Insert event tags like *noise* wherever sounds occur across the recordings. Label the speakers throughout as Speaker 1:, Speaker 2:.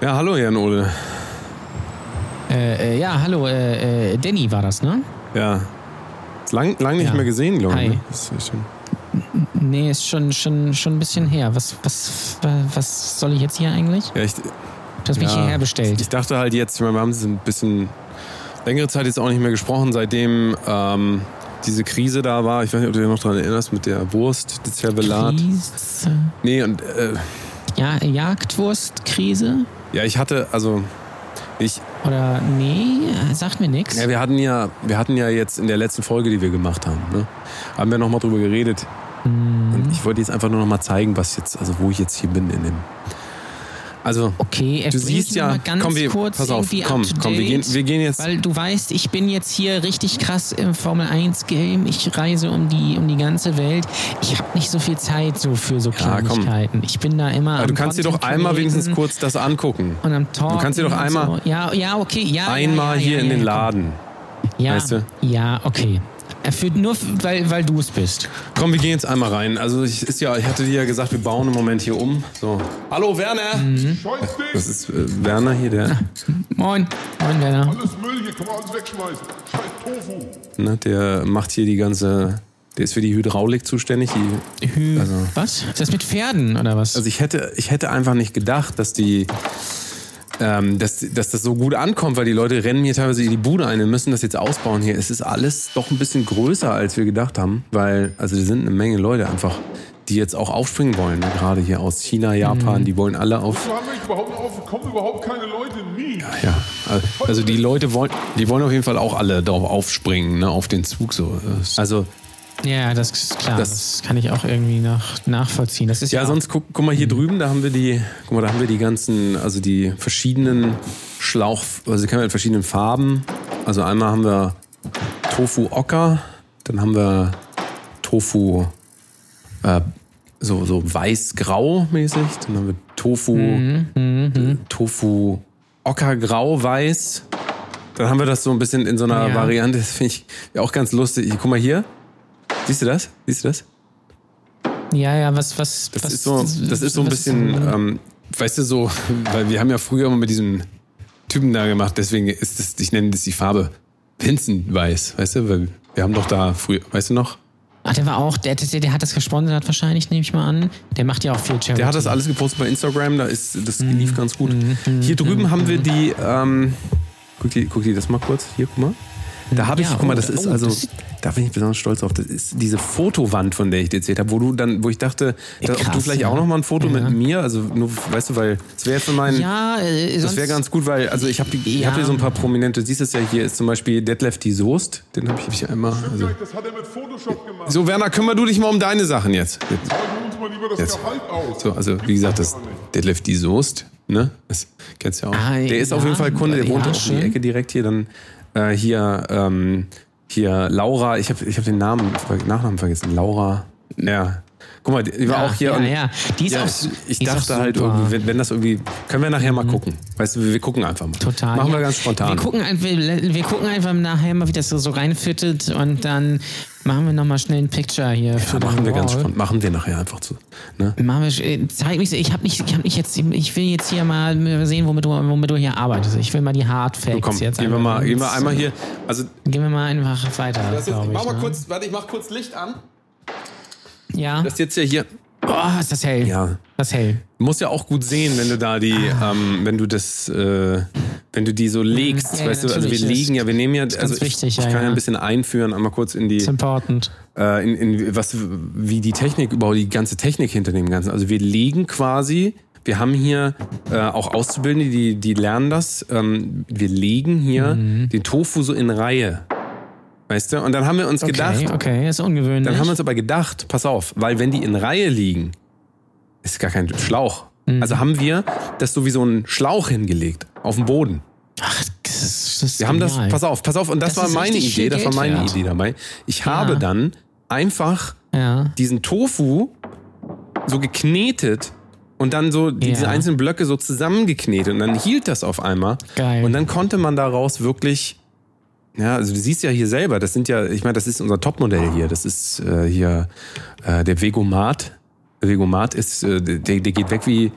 Speaker 1: Ja, hallo Jan Ole.
Speaker 2: Äh, äh, ja, hallo, äh, äh, Danny war das, ne?
Speaker 1: Ja. Ist lang, lang nicht
Speaker 2: Ja.
Speaker 1: mehr gesehen, glaube ich. Ne? Ist schon-
Speaker 2: Nee, ist schon, schon, schon ein bisschen her. Was, was, was soll ich jetzt hier eigentlich?
Speaker 1: Ja, ich,
Speaker 2: Du hast mich
Speaker 1: ja,
Speaker 2: hierher bestellt.
Speaker 1: Ich dachte halt jetzt, ich meine, wir haben es ein bisschen längere Zeit jetzt auch nicht mehr gesprochen, seitdem ähm, diese Krise da war. Ich weiß nicht, ob du dich noch daran erinnerst, mit der Wurst, das Zervelat.
Speaker 2: Krise.
Speaker 1: Nee, und äh,
Speaker 2: Ja, Jagdwurstkrise?
Speaker 1: Ja, ich hatte, also ich,
Speaker 2: Oder nee, sagt mir nichts.
Speaker 1: ja, wir hatten ja, wir hatten ja jetzt in der letzten Folge, die wir gemacht haben, ne, haben wir nochmal drüber geredet.
Speaker 2: Mhm.
Speaker 1: Und ich wollte jetzt einfach nur nochmal zeigen, was jetzt, also wo ich jetzt hier bin in dem. Also,
Speaker 2: Okay,
Speaker 1: du siehst ja,
Speaker 2: mal ganz
Speaker 1: komm, wir,
Speaker 2: kurz
Speaker 1: pass auf, komm, komm, wir gehen, wir gehen jetzt.
Speaker 2: Weil du weißt, ich bin jetzt hier richtig krass im Formel 1 Game. Ich reise um die, um die ganze Welt. Ich habe nicht so viel Zeit so für so
Speaker 1: Ja.
Speaker 2: Kleinigkeiten. Ich bin da immer
Speaker 1: Aber du kannst dir doch einmal wenigstens kurz das angucken.
Speaker 2: und am Talken
Speaker 1: kannst dir doch einmal-
Speaker 2: So. Ja, ja, okay. Ja,
Speaker 1: Einmal
Speaker 2: ja, ja,
Speaker 1: hier
Speaker 2: ja,
Speaker 1: in
Speaker 2: ja,
Speaker 1: den. Laden.
Speaker 2: Ja,
Speaker 1: weißt du?
Speaker 2: ja, okay. Äh, Für, nur weil, weil du es bist.
Speaker 1: Komm, wir gehen jetzt einmal rein. Also ich, ist ja, ich hatte dir ja gesagt, wir bauen im Moment hier um. So. Hallo Werner!
Speaker 2: Mhm.
Speaker 1: Das ist äh, Werner hier, der, *laughs*
Speaker 2: Moin. Moin, Werner.
Speaker 3: Alles Müll hier, kann man alles wegschmeißen. Scheiß Tofu.
Speaker 1: ne, der macht hier die ganze. Der ist für die Hydraulik zuständig. Die,
Speaker 2: Hü
Speaker 1: Also-
Speaker 2: was? Ist das mit Pferden oder was?
Speaker 1: also ich hätte, ich hätte einfach nicht gedacht, dass die. Ähm, dass, dass das so gut ankommt, weil die Leute rennen mir teilweise in die Bude ein. Wir müssen das jetzt ausbauen hier. Es ist alles doch ein bisschen größer, als wir gedacht haben, weil also da sind eine Menge Leute einfach, die jetzt auch aufspringen wollen. Ne? Gerade hier aus China, Japan, die wollen alle auf.
Speaker 3: So haben wir überhaupt auf, kommen überhaupt keine Leute, nie.
Speaker 1: Ja, also die Leute wollen, die wollen auf jeden Fall auch alle darauf aufspringen, ne, auf den Zug so. Also
Speaker 2: ja, das ist klar. Das,
Speaker 1: Das-
Speaker 2: kann ich auch irgendwie nach, nachvollziehen. Das ist ja,
Speaker 1: ja, sonst guck, guck mal hier drüben, da haben wir die, guck mal, da haben wir die ganzen, also die verschiedenen Schlauch, also die kann man in verschiedenen Farben. Also einmal haben wir Tofu Ocker, dann haben wir Tofu äh, so so weiß-grau mäßig, dann haben wir Tofu äh, Tofu Ockergrau weiß. Dann haben wir das so ein bisschen in so einer
Speaker 2: Ja.
Speaker 1: Variante, das finde ich auch ganz lustig. Guck mal hier. Siehst du das? Siehst du das?
Speaker 2: ja, ja, was, was,
Speaker 1: Das
Speaker 2: was,
Speaker 1: ist so, das ist so ein bisschen, ähm, weißt du, so, weil wir haben ja früher immer mit diesem Typen da gemacht, deswegen ist das, ich nenne das die Farbe Pinzenweiß, weißt du, weil wir haben doch da früher, weißt du noch?
Speaker 2: Ach, der war auch, der, der, der hat das gesponsert wahrscheinlich, nehme ich mal an. Der macht ja auch viel Charity.
Speaker 1: Der hat das alles gepostet bei Instagram, da ist, das lief ganz gut. Hier drüben haben wir die, ähm, guck dir, guck dir das mal kurz, hier, guck mal. Da habe ich,
Speaker 2: Ja,
Speaker 1: guck mal,
Speaker 2: oh,
Speaker 1: das ist
Speaker 2: oh,
Speaker 1: also,
Speaker 2: das
Speaker 1: da bin ich besonders stolz auf. Das ist diese Fotowand, von der ich dir erzählt habe, wo du dann, wo ich dachte, da, ob du
Speaker 2: krass,
Speaker 1: vielleicht
Speaker 2: ja.
Speaker 1: auch noch mal ein Foto mit mir, also nur, weißt du, weil es wäre für meinen,
Speaker 2: Ja, äh,
Speaker 1: Das wäre ganz gut, weil also ich habe ich
Speaker 2: Ja.
Speaker 1: hab hier so ein paar prominente. Du siehst es ja hier ist zum Beispiel Detlef die Soest. Den habe ich hier einmal. Also.
Speaker 3: Das hat er mit Photoshop gemacht.
Speaker 1: So Werner, kümmer du dich mal um deine Sachen jetzt. jetzt. Jetzt.
Speaker 3: Gehalt aus.
Speaker 1: So, also wie gesagt, das Detlef die Soest, ne? Das kennst du ja auch.
Speaker 2: Ah,
Speaker 1: der ist
Speaker 2: ja,
Speaker 1: auf jeden Fall Kunde, der
Speaker 2: ja,
Speaker 1: wohnt auch um die
Speaker 2: schön.
Speaker 1: Ecke direkt hier. Dann äh, hier ähm, hier Laura. Ich habe ich hab den Namen Nachnamen vergessen. Laura. Ja. Guck mal, die war
Speaker 2: ja,
Speaker 1: auch hier.
Speaker 2: Ja,
Speaker 1: und-
Speaker 2: ja. Die ist
Speaker 1: Ja,
Speaker 2: auch,
Speaker 1: ich
Speaker 2: die ist
Speaker 1: dachte
Speaker 2: auch
Speaker 1: halt irgendwie, wenn, wenn das irgendwie, können wir nachher mal gucken. Weißt du, wir, wir gucken einfach mal.
Speaker 2: Total.
Speaker 1: Machen wir ganz spontan.
Speaker 2: Wir gucken, wir, wir gucken einfach nachher mal, wie das so, reinfittet und dann machen wir nochmal schnell ein Picture hier.
Speaker 1: Ja,
Speaker 2: für
Speaker 1: machen wir
Speaker 2: den
Speaker 1: ganz
Speaker 2: Wall.
Speaker 1: spontan. Machen wir nachher einfach zu. Ne?
Speaker 2: Machen wir, äh, zeig mich, ich habe nicht, ich habe nicht jetzt, ich will jetzt hier mal sehen, womit du, womit du hier arbeitest. Ich will mal die Hard Facts
Speaker 1: So, komm,
Speaker 2: jetzt.
Speaker 1: gehen wir,
Speaker 2: einfach
Speaker 1: mal, gehen wir einmal hier. Also,
Speaker 2: Gehen wir mal einfach weiter. glaub ich, ne?
Speaker 1: kurz, warte, ich mach kurz Licht an.
Speaker 2: Ja.
Speaker 1: Das ist jetzt ja hier.
Speaker 2: Oh, ist das hell.
Speaker 1: Ja.
Speaker 2: Das ist hell.
Speaker 1: Du musst ja auch gut sehen, wenn du da die, ähm, wenn du das, äh, wenn du die so legst,
Speaker 2: Ja,
Speaker 1: weißt du, also wir legen ja, wir nehmen ja, also ich,
Speaker 2: wichtig,
Speaker 1: ich
Speaker 2: ja,
Speaker 1: kann ja
Speaker 2: ja.
Speaker 1: ein bisschen einführen, einmal kurz in die, äh, in, in was, wie die Technik, überhaupt die ganze Technik hinter dem Ganzen. Also wir legen quasi, wir haben hier äh, auch Auszubildende, die, die lernen das. Ähm, wir legen hier
Speaker 2: Mhm.
Speaker 1: den Tofu so in Reihe. Weißt du? Und dann haben wir uns gedacht,
Speaker 2: Okay, okay, ist ungewöhnlich.
Speaker 1: dann haben wir uns aber gedacht, pass auf, weil wenn die in Reihe liegen, ist gar kein Schlauch.
Speaker 2: Mhm.
Speaker 1: Also haben wir das so wie so einen Schlauch hingelegt auf dem Boden.
Speaker 2: Ach, das ist, das ist
Speaker 1: Wir haben das,
Speaker 2: genial.
Speaker 1: pass auf, pass auf, und das,
Speaker 2: Das
Speaker 1: war meine Idee, das war meine
Speaker 2: wert.
Speaker 1: Idee dabei. Ich habe
Speaker 2: Ja.
Speaker 1: dann einfach
Speaker 2: Ja.
Speaker 1: diesen Tofu so geknetet und dann so diese
Speaker 2: Ja.
Speaker 1: einzelnen Blöcke so zusammengeknetet und dann hielt das auf einmal.
Speaker 2: Geil.
Speaker 1: Und dann konnte man daraus wirklich, ja, also du siehst ja hier selber, das sind ja, ich meine, das ist unser Topmodell hier. Das ist äh, hier äh, der Vegomat. Der Vegomat ist, äh, der, der geht weg wie,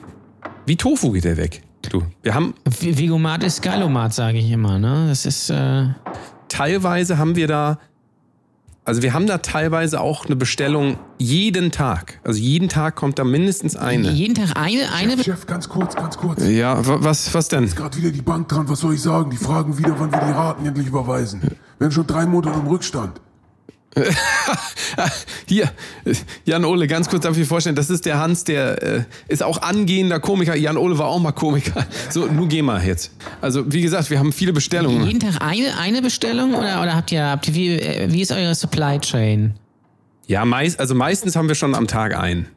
Speaker 1: wie Tofu geht der weg. du. Wir haben
Speaker 2: Vigomat ist Geilomat, sage ich immer. Ne? Das ist. Äh
Speaker 1: teilweise haben wir da, also wir haben da teilweise auch eine Bestellung jeden Tag. Also jeden Tag kommt da mindestens eine.
Speaker 2: jeden Tag eine, eine.
Speaker 3: Chef, Chef, ganz kurz, ganz kurz.
Speaker 1: Ja, wa- was, was denn?
Speaker 3: Ist gerade wieder die Bank dran, was soll ich sagen? Die fragen wieder, wann wir die Raten endlich überweisen. Wir sind schon drei Monate im Rückstand. *laughs*
Speaker 1: Hier, äh, Jan Ole, ganz kurz darf ich mir vorstellen, das ist der Hans, der äh, ist auch angehender Komiker. Jan Ole war auch mal Komiker. So, nun geh mal jetzt. Also, wie gesagt, wir haben viele Bestellungen.
Speaker 2: Jeden Tag eine, eine Bestellung oder, oder habt ihr, habt ihr wie, wie ist eure Supply Chain?
Speaker 1: Ja, meist, also meistens haben wir schon am Tag ein.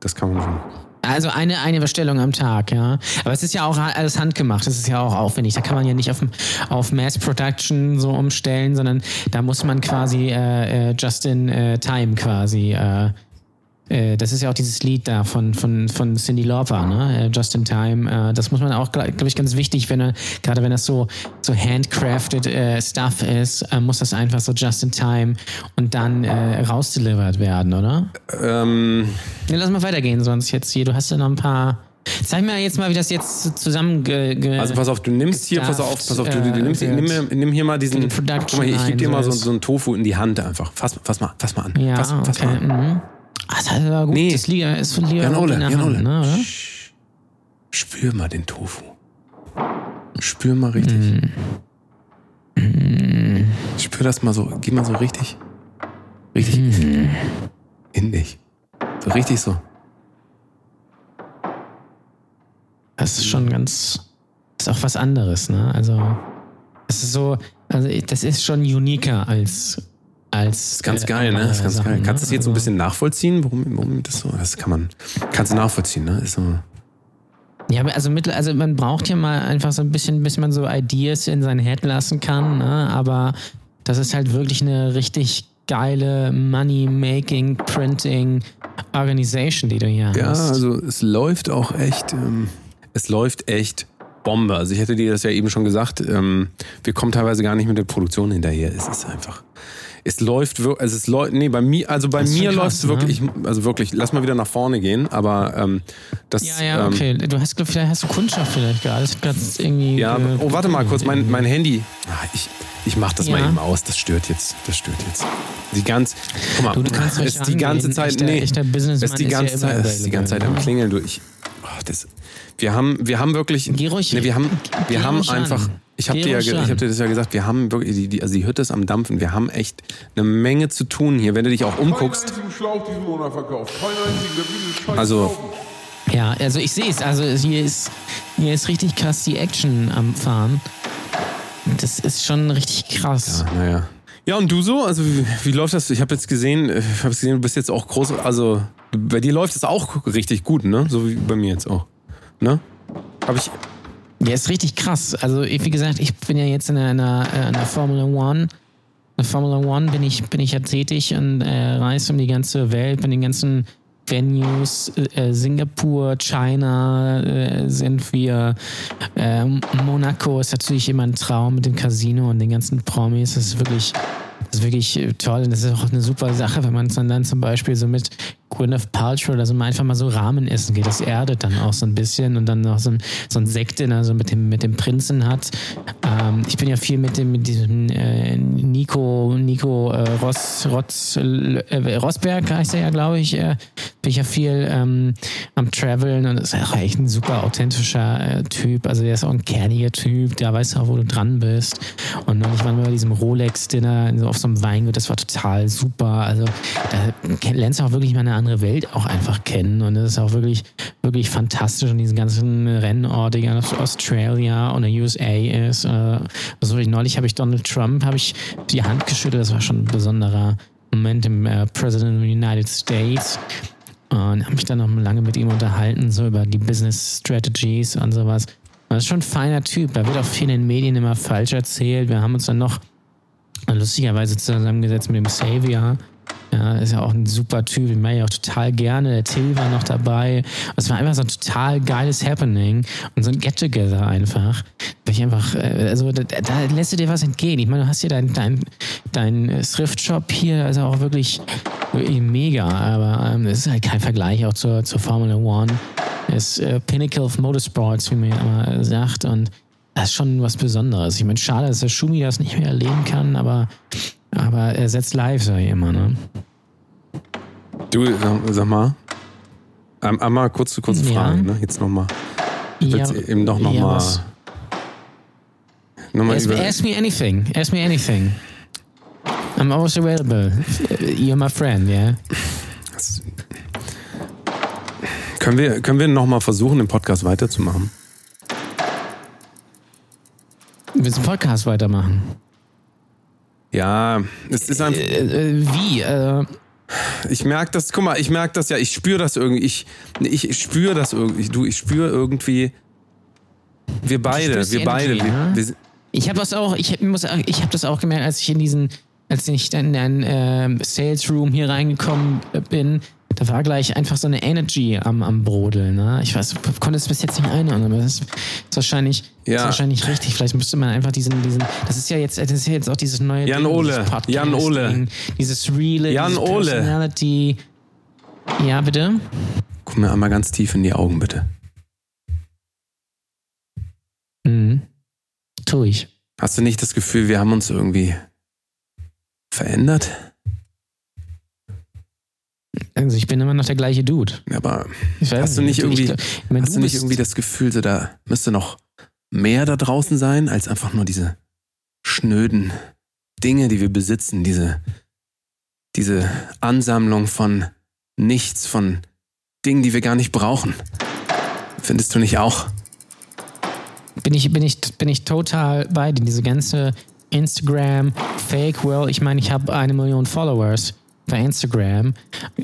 Speaker 1: Das kann man schon.
Speaker 2: Also eine, eine Bestellung am Tag, ja. Aber es ist ja auch alles handgemacht, das ist ja auch aufwendig. Da kann man ja nicht auf, auf Mass Production so umstellen, sondern da muss man quasi äh, äh, just in äh, time quasi. Äh, das ist ja auch dieses Lied da von, von, von Cindy Lauper, ne? Äh, Just in Time. Äh, das muss man auch, glaube ich, ganz wichtig, wenn er, gerade wenn das so, so handcrafted äh, Stuff ist, äh, muss das einfach so just in time und dann äh, rausdelivert werden, oder?
Speaker 1: Ähm,
Speaker 2: Ja, lass mal weitergehen, sonst jetzt hier. Du hast ja noch ein paar. Zeig mir jetzt mal, wie das jetzt zusammen.
Speaker 1: Also pass auf, du nimmst hier, pass auf, pass auf, du, du, du nimmst, nimm, nimm hier mal diesen. Guck mal, ich gebe dir mal so,
Speaker 2: ein, so
Speaker 1: so einen Tofu in die Hand einfach. Fass, fass mal, fass mal an.
Speaker 2: Ja,
Speaker 1: fass, fass
Speaker 2: okay.
Speaker 1: mal an.
Speaker 2: Mhm. Ah, das ist aber gut.
Speaker 1: Nee.
Speaker 2: Das Liga ist von Liga
Speaker 1: Jan Ole, Jan Ole.
Speaker 2: ne,
Speaker 1: Spür mal den Tofu. Spür mal richtig.
Speaker 2: Mhm.
Speaker 1: Spür das mal so, geh mal so richtig. Richtig
Speaker 2: Mhm.
Speaker 1: in dich. So richtig so.
Speaker 2: Das ist schon ganz. Das ist auch was anderes, ne? Also. Das ist so. Also, das ist schon uniker als. Als
Speaker 1: Das ist ganz
Speaker 2: äh,
Speaker 1: geil, ne? Das ist ganz
Speaker 2: Sachen,
Speaker 1: geil. Kannst du das jetzt so ein
Speaker 2: Also-
Speaker 1: bisschen nachvollziehen, warum, warum das so? Das kann man. Kannst du nachvollziehen, ne? Ist so.
Speaker 2: Ja, also, mittel, also man braucht ja mal einfach so ein bisschen, bis man so Ideas in sein Head lassen kann, ne? aber das ist halt wirklich eine richtig geile Money-Making, Printing Organisation, die du hier
Speaker 1: Ja,
Speaker 2: hast.
Speaker 1: also es läuft auch echt, ähm, es läuft echt Bombe. Also ich hätte dir das ja eben schon gesagt, ähm, wir kommen teilweise gar nicht mit der Produktion hinterher. Es ist einfach, es läuft wirklich, also es läuft, nee, bei mir, also bei
Speaker 2: ist
Speaker 1: mir läuft es wirklich, also wirklich, lass mal wieder nach vorne gehen, aber ähm, das,
Speaker 2: Ja, ja,
Speaker 1: ähm,
Speaker 2: okay. Du hast, vielleicht hast du Kundschaft vielleicht gerade. Das gerade irgendwie.
Speaker 1: ja,
Speaker 2: ge-
Speaker 1: oh, warte mal kurz, mein, mein Handy. Ah, ich, ich mach das mal
Speaker 2: Ja.
Speaker 1: eben aus, das stört jetzt, das stört jetzt. Die ganz, guck mal,
Speaker 2: Du, du kannst
Speaker 1: ist die ganze. Zeit,
Speaker 2: Echter-
Speaker 1: nee,
Speaker 2: echter
Speaker 1: ist die
Speaker 2: ist ja
Speaker 1: ganze Zeit, ist die ganze Zeit am
Speaker 2: available,
Speaker 1: Klingeln, du, ich, oh, das, wir haben, wir haben wirklich,
Speaker 2: Geh ruhig-
Speaker 1: nee, wir haben, wir haben
Speaker 2: ruhig ran.
Speaker 1: Ich habe dir ja, ich habe dir das ja gesagt, wir haben wirklich, die, die, also die Hütte ist am Dampfen, wir haben echt eine Menge zu tun hier, wenn du dich auch umguckst. Also-.
Speaker 2: Ja, also ich sehe es. Also hier ist, hier ist richtig krass die Action am Fahren. Das ist schon richtig krass.
Speaker 1: Ja, naja. Ja, und du so? Also, wie, wie läuft das? Ich habe jetzt gesehen, ich habe gesehen, du bist jetzt auch groß. Also, bei dir läuft es auch richtig gut, ne? So wie bei mir jetzt auch. Ne? Habe ich.
Speaker 2: Ja, ist richtig krass. Also, wie gesagt, ich bin ja jetzt in einer, äh, einer Formula One. In der Formula One bin ich, bin ich ja tätig und äh, reise um die ganze Welt, bin in den ganzen Venues, äh, Singapur, China äh, sind wir, äh, Monaco ist natürlich immer ein Traum mit dem Casino und den ganzen Promis. Das ist wirklich, das ist wirklich äh, toll und das ist auch eine super Sache, wenn man dann, dann zum Beispiel so mit Gwyneth Paltrow so mal einfach mal so Rahmen essen geht. Das erdet dann auch so ein bisschen und dann noch so ein, so ein Sekt, den er so mit dem, mit dem Prinzen hat. Ähm, ich bin ja viel mit dem, mit diesem äh, Nico, Nico äh, Ross, Rotz, äh, Rosberg heißt er ja, glaube ich, äh, bin ich ja viel ähm, am Traveln und ist auch echt ein super authentischer äh, Typ. Also der ist auch ein kerniger Typ, der weiß auch, wo du dran bist. Und waren wir bei diesem Rolex-Dinner auf so einem Weingut, das war total super. Also da lernst du auch wirklich mal eine andere Welt auch einfach kennen und das ist auch wirklich, wirklich fantastisch und diesen ganzen Rennort, die aus Australia und der USA ist. Äh, also neulich habe ich Donald Trump, habe ich die Hand geschüttelt, das war schon ein besonderer Moment im äh, President of the United States. Und habe mich dann noch lange mit ihm unterhalten, so über die Business Strategies und sowas. Das ist schon ein feiner Typ. Da wird auch viel in den Medien immer falsch erzählt. Wir haben uns dann noch lustigerweise zusammengesetzt mit dem Savior. Ja, ist ja auch ein super Typ, den mag ich auch total gerne. Der Till war noch dabei. Es war einfach so ein total geiles Happening und so ein Get-Together einfach. Ich einfach, äh, also da, da lässt du dir was entgehen. Ich meine, du hast hier dein, dein, dein Thrift-Shop hier, also auch wirklich, wirklich mega, aber ähm, es ist halt kein Vergleich auch zur, zur Formula One. ist äh, Pinnacle of Motorsports, wie man ja immer sagt. Und das ist schon was Besonderes. Ich meine, schade, dass der Schumi das nicht mehr erleben kann, aber, aber er setzt live, sag ich immer, ne?
Speaker 1: Du, sag, mal. Ähm, einmal kurze, kurze
Speaker 2: Ja.
Speaker 1: Frage, ne? Jetzt nochmal.
Speaker 2: Ja,
Speaker 1: eben doch
Speaker 2: ja,
Speaker 1: nochmal.
Speaker 2: was?
Speaker 1: noch mal
Speaker 2: Ask, ask me anything. Ask me anything. I'm always available. You're my friend, yeah?
Speaker 1: Können wir, können wir nochmal versuchen, den Podcast weiterzumachen?
Speaker 2: Willst du einen Podcast weitermachen?
Speaker 1: Ja, es ist einfach.
Speaker 2: Äh, äh, wie? Äh,
Speaker 1: Ich merke das, guck mal, ich merke das ja, ich spüre das irgendwie, ich, ich, spüre das irgendwie, du, ich spüre irgendwie, wir beide, wir beide,
Speaker 2: Energy,
Speaker 1: wir, wir,
Speaker 2: Ich habe das auch, ich muss, ich habe das auch gemerkt, als ich in diesen, als ich dann in den ähm, Sales Room hier reingekommen bin, da war gleich einfach so eine Energy am, am Brodeln. Ne? Ich weiß, konnte es bis jetzt nicht einordnen, aber das ist, ist wahrscheinlich,
Speaker 1: Ja.
Speaker 2: ist wahrscheinlich richtig. Vielleicht müsste man einfach diesen, diesen, das ist ja jetzt, das ist ja jetzt auch dieses neue
Speaker 1: Jan
Speaker 2: Ding,
Speaker 1: Ole,
Speaker 2: Podcasting,
Speaker 1: Jan Ole.
Speaker 2: dieses Reale,
Speaker 1: Jan
Speaker 2: dieses
Speaker 1: Ole.
Speaker 2: Personality. Ja, bitte?
Speaker 1: guck mir einmal ganz tief in die Augen, bitte.
Speaker 2: Mhm. Tu ich.
Speaker 1: Hast du nicht das Gefühl, wir haben uns irgendwie verändert?
Speaker 2: Also ich bin immer noch der gleiche Dude.
Speaker 1: Aber Hast du nicht
Speaker 2: ich-
Speaker 1: irgendwie-
Speaker 2: ich, ich meine,
Speaker 1: hast du nicht irgendwie das Gefühl, so da müsste noch mehr da draußen sein, als einfach nur diese schnöden Dinge, die wir besitzen, diese, diese Ansammlung von nichts, von Dingen, die wir gar nicht brauchen. Findest du nicht auch?
Speaker 2: bin ich, bin ich, bin ich total bei dir. Diese ganze Instagram, Fake World. Ich meine, ich habe eine Million Followers bei Instagram.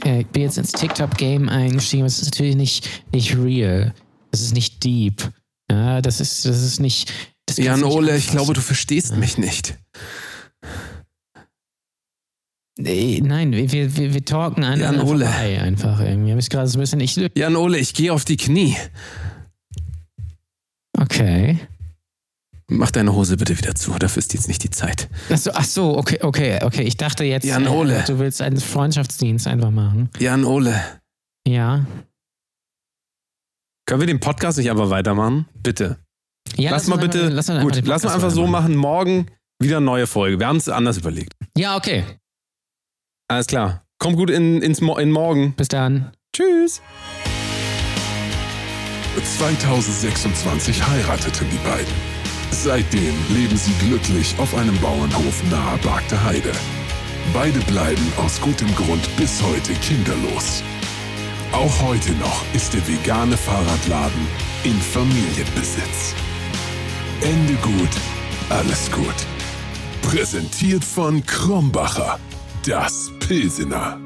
Speaker 2: Äh, Ich bin jetzt ins TikTok-Game eingestiegen, aber es ist natürlich nicht, nicht real. Das ist nicht deep. Ja, das ist, das ist nicht. Das
Speaker 1: Jan Ole, ich glaube, du verstehst mich nicht.
Speaker 2: Nein, wir, wir, wir talken
Speaker 1: Jan
Speaker 2: aneinander
Speaker 1: Ole.
Speaker 2: einfach irgendwie. Hab ich gerade so ein bisschen. Ich,
Speaker 1: Jan Ole, ich gehe auf die Knie.
Speaker 2: okay.
Speaker 1: Mach deine Hose bitte wieder zu, dafür ist jetzt nicht die Zeit.
Speaker 2: Ach so, ach so, okay, okay, okay. Ich dachte jetzt,
Speaker 1: Jan Ole.
Speaker 2: äh, du willst einen Freundschaftsdienst einfach machen.
Speaker 1: Jan Ole,
Speaker 2: Ja.
Speaker 1: können wir den Podcast nicht einfach weitermachen? Bitte.
Speaker 2: ja
Speaker 1: lass mal bitte.
Speaker 2: lass mal
Speaker 1: gut, lass mal einfach so machen. Morgen wieder eine neue Folge. Wir haben es anders überlegt.
Speaker 2: Ja, okay.
Speaker 1: Alles klar. Kommt gut in, ins Mo in morgen.
Speaker 2: Bis dann.
Speaker 1: Tschüss.
Speaker 3: 2026 heirateten die beiden. Seitdem leben sie glücklich auf einem Bauernhof nahe Bagde Heide. Beide bleiben aus gutem Grund bis heute kinderlos. Auch heute noch ist der vegane Fahrradladen in Familienbesitz. Ende gut, alles gut. Präsentiert von Krombacher, das Pilsener.